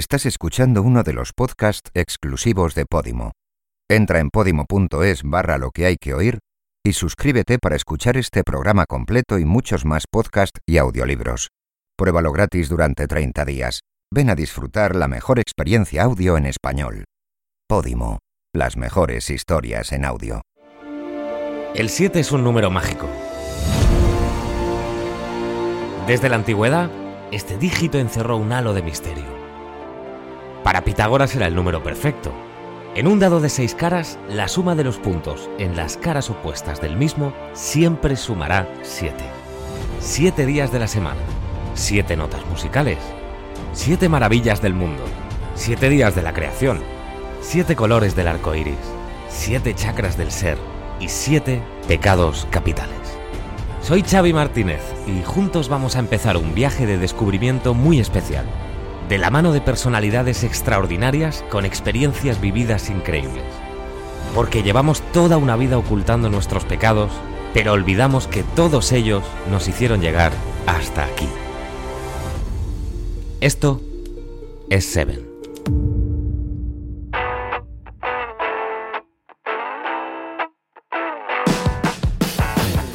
Estás escuchando uno de los podcasts exclusivos de Podimo. Entra en podimo.es barra lo que hay que oír y suscríbete para escuchar este programa completo y muchos más podcasts y audiolibros. Pruébalo gratis durante 30 días. Ven a disfrutar la mejor experiencia audio en español. Podimo, las mejores historias en audio. El 7 es un número mágico. Desde la antigüedad, este dígito encerró un halo de misterio. Para Pitágoras era el número perfecto. En un dado de seis caras, la suma de los puntos en las caras opuestas del mismo siempre sumará siete. Siete días de la semana, siete notas musicales, siete maravillas del mundo, siete días de la creación, siete colores del arco iris, siete chakras del ser y siete pecados capitales. Soy Xavi Martínez y juntos vamos a empezar un viaje de descubrimiento muy especial de la mano de personalidades extraordinarias con experiencias vividas increíbles. Porque llevamos toda una vida ocultando nuestros pecados, pero olvidamos que todos ellos nos hicieron llegar hasta aquí. Esto es Seven.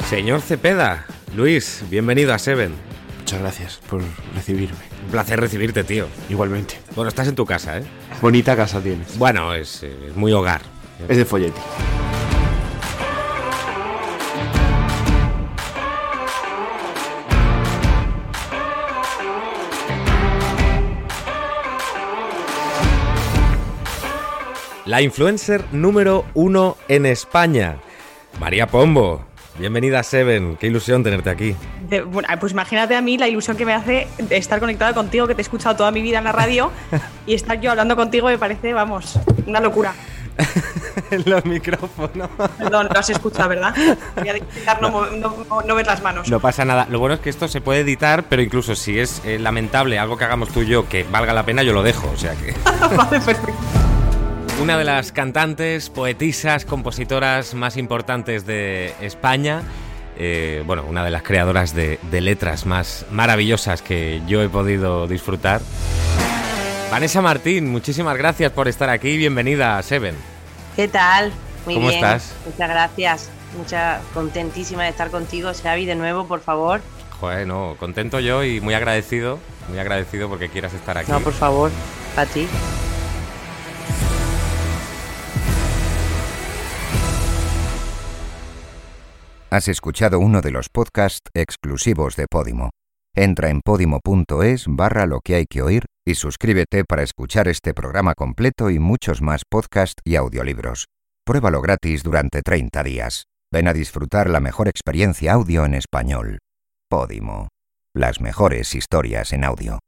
Señor Cepeda, Luis, bienvenido a Seven. Muchas gracias por recibirme. Un placer recibirte, tío. Igualmente. Bueno, estás en tu casa, ¿eh? Bonita casa tienes. Bueno, es, eh, es muy hogar. Es de folleti. La influencer número uno en España, María Pombo. Bienvenida Seven, qué ilusión tenerte aquí. De- bueno, pues imagínate a mí la ilusión que me hace de estar conectada contigo, que te he escuchado toda mi vida en la radio y estar yo hablando contigo me parece, vamos, una locura. en los micrófonos. Perdón, lo has escuchado, ¿verdad? Voy a intentar no, mo- no- no ver las manos. No pasa nada. Lo bueno es que esto se puede editar, pero incluso si es eh, lamentable algo que hagamos tú y yo que valga la pena, yo lo dejo. O sea que. Vale, perfecto. Una de las cantantes, poetisas, compositoras más importantes de España. eh, bueno, una de las creadoras de, de letras más maravillosas que yo he podido disfrutar. Vanessa Martín, muchísimas gracias por estar aquí. Bienvenida a Seven. ¿Qué tal? Muy ¿Cómo bien. estás? Muchas gracias. Mucha contentísima de estar contigo, Xavi, de nuevo, por favor. Joder, no, contento yo y muy agradecido. Muy agradecido porque quieras estar aquí. No, por favor, para ti. Has escuchado uno de los podcasts exclusivos de Podimo. Entra en podimo.es barra lo que hay que oír y suscríbete para escuchar este programa completo y muchos más podcasts y audiolibros. Pruébalo gratis durante 30 días. Ven a disfrutar la mejor experiencia audio en español. Podimo. Las mejores historias en audio.